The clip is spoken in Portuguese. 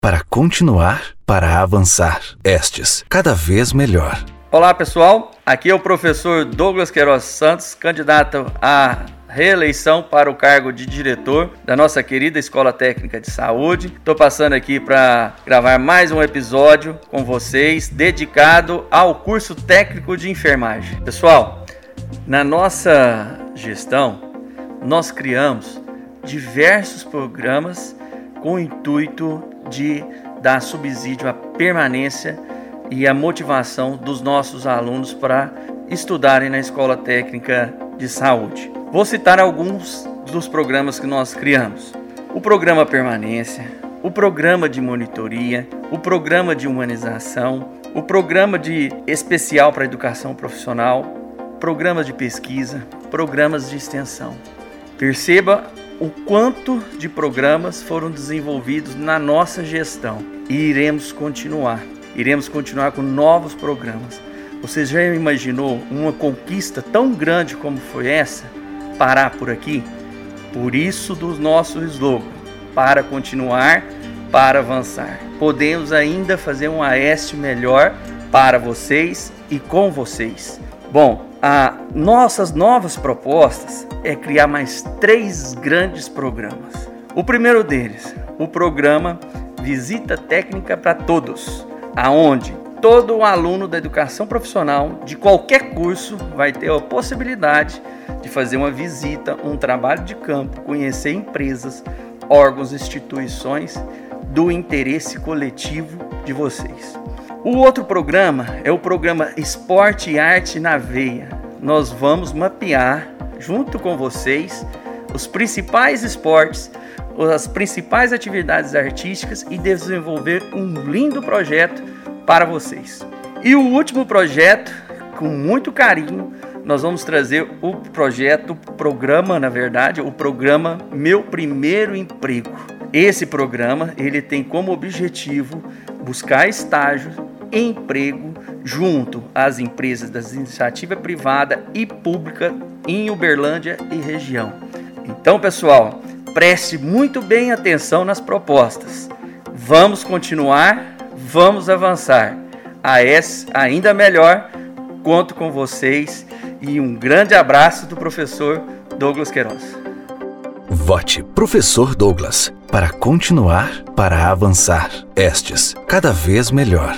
para continuar, para avançar. Estes, cada vez melhor. Olá pessoal, aqui é o professor Douglas Queiroz Santos, candidato à reeleição para o cargo de diretor da nossa querida Escola Técnica de Saúde. Estou passando aqui para gravar mais um episódio com vocês dedicado ao curso técnico de enfermagem. Pessoal, na nossa gestão, nós criamos diversos programas com o intuito de dar subsídio à permanência e à motivação dos nossos alunos para estudarem na Escola Técnica de Saúde. Vou citar alguns dos programas que nós criamos: o programa Permanência, o programa de monitoria, o programa de humanização, o programa de especial para educação profissional, programas de pesquisa, programas de extensão. Perceba o quanto de programas foram desenvolvidos na nossa gestão e iremos continuar. Iremos continuar com novos programas. Você já imaginou uma conquista tão grande como foi essa? Parar por aqui? Por isso do nosso slogan: para continuar, para avançar. Podemos ainda fazer um AES melhor para vocês e com vocês. Bom, a nossas novas propostas é criar mais três grandes programas. O primeiro deles, o programa Visita Técnica para Todos, aonde todo aluno da educação profissional de qualquer curso vai ter a possibilidade de fazer uma visita, um trabalho de campo, conhecer empresas, órgãos, instituições do interesse coletivo de vocês. O outro programa é o programa Esporte e Arte na Veia. Nós vamos mapear, junto com vocês, os principais esportes, as principais atividades artísticas e desenvolver um lindo projeto para vocês. E o último projeto, com muito carinho, nós vamos trazer o projeto, o programa, na verdade, o programa Meu Primeiro Emprego. Esse programa, ele tem como objetivo buscar estágio emprego junto às empresas da iniciativa privada e pública em Uberlândia e região. Então, pessoal, preste muito bem atenção nas propostas. Vamos continuar, vamos avançar. A S ainda melhor, conto com vocês e um grande abraço do professor Douglas Queiroz. Vote Professor Douglas para continuar, para avançar. Estes, cada vez melhor.